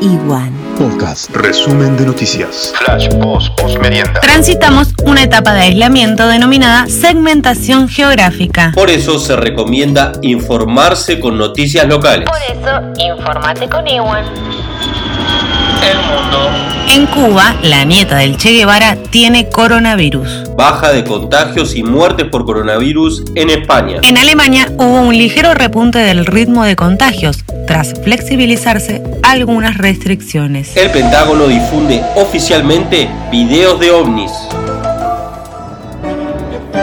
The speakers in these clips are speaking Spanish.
Iguan. Podcast. Resumen de noticias. Flash, post, post merienda. Transitamos una etapa de aislamiento denominada segmentación geográfica. Por eso se recomienda informarse con noticias locales. Por eso, informate con Iwan. El mundo. En Cuba, la nieta del Che Guevara tiene coronavirus. Baja de contagios y muertes por coronavirus en España. En Alemania hubo un ligero repunte del ritmo de contagios, tras flexibilizarse algunas restricciones. El Pentágono difunde oficialmente videos de ovnis.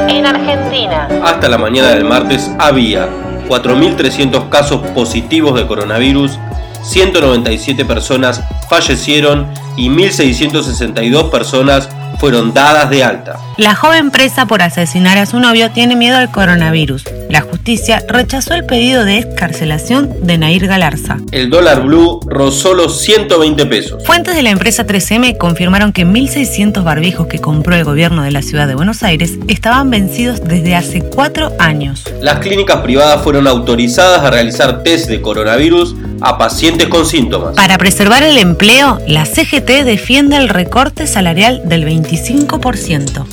En Argentina, Hasta la mañana del martes había 4.300 casos positivos de coronavirus, 197 personas fallecieron y 1.662 personas fueron dadas de alta. la joven presa por asesinar a su novio tiene miedo al coronavirus. La justicia rechazó el pedido de excarcelación de Nair Galarza. El dólar blue rozó los 120 pesos. Fuentes de la empresa 3M confirmaron que 1.600 barbijos que compró el gobierno de la ciudad de Buenos Aires estaban vencidos desde hace cuatro años. Las clínicas privadas fueron autorizadas a realizar test de coronavirus a pacientes con síntomas. Para preservar el empleo, la CGT defiende el recorte salarial del 25%.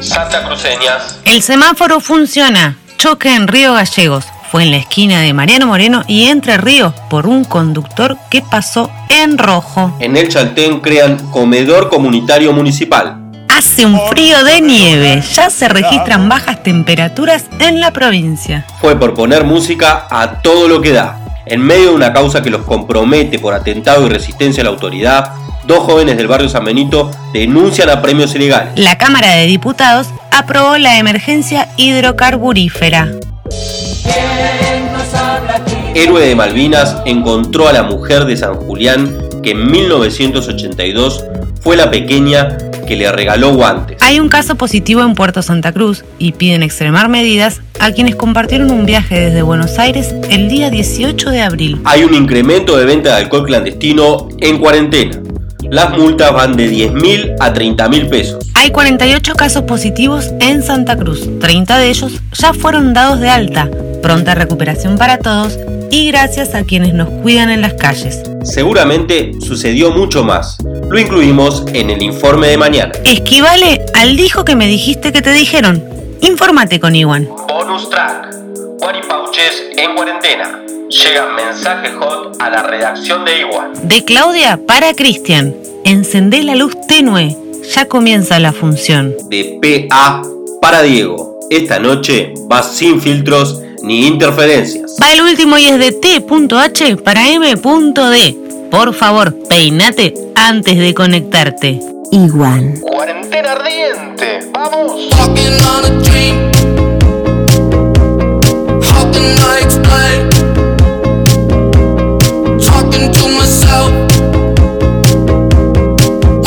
Santa Cruceñas. El semáforo funciona. Choque en Río Gallegos. Fue en la esquina de Mariano Moreno y Entre Ríos por un conductor que pasó en rojo. En el Chaltén crean comedor comunitario municipal. Hace un frío de nieve. Ya se registran bajas temperaturas en la provincia. Fue por poner música a todo lo que da. En medio de una causa que los compromete por atentado y resistencia a la autoridad, dos jóvenes del barrio San Benito denuncian a premios ilegales. La Cámara de Diputados aprobó la emergencia hidrocarburífera. Héroe de Malvinas encontró a la mujer de San Julián que en 1982 fue la pequeña que le regaló guantes. Hay un caso positivo en Puerto Santa Cruz y piden extremar medidas a quienes compartieron un viaje desde Buenos Aires el día 18 de abril. Hay un incremento de venta de alcohol clandestino en cuarentena. Las multas van de 10 mil a 30 mil pesos. Hay 48 casos positivos en Santa Cruz. 30 de ellos ya fueron dados de alta. Pronta recuperación para todos y gracias a quienes nos cuidan en las calles. Seguramente sucedió mucho más. Lo incluimos en el informe de mañana. Esquivale al dijo que me dijiste que te dijeron. Infórmate con Iwan. Bonus track. Guaripauches en cuarentena. Llegan mensajes hot a la redacción de Igual. De Claudia para Cristian. Encendé la luz tenue. Ya comienza la función. De PA para Diego. Esta noche va sin filtros ni interferencias. Va el último y es de T.H para M.D. Por favor, peinate antes de conectarte. Iguan. Cuarentena ardiente. Vamos. A dream. How can I explain? Talking to myself.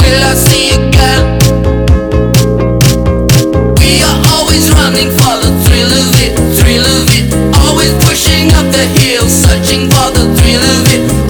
Will I see again? We are always running for the thrill of it, thrill of it. Always pushing up the hill, searching for the thrill of it.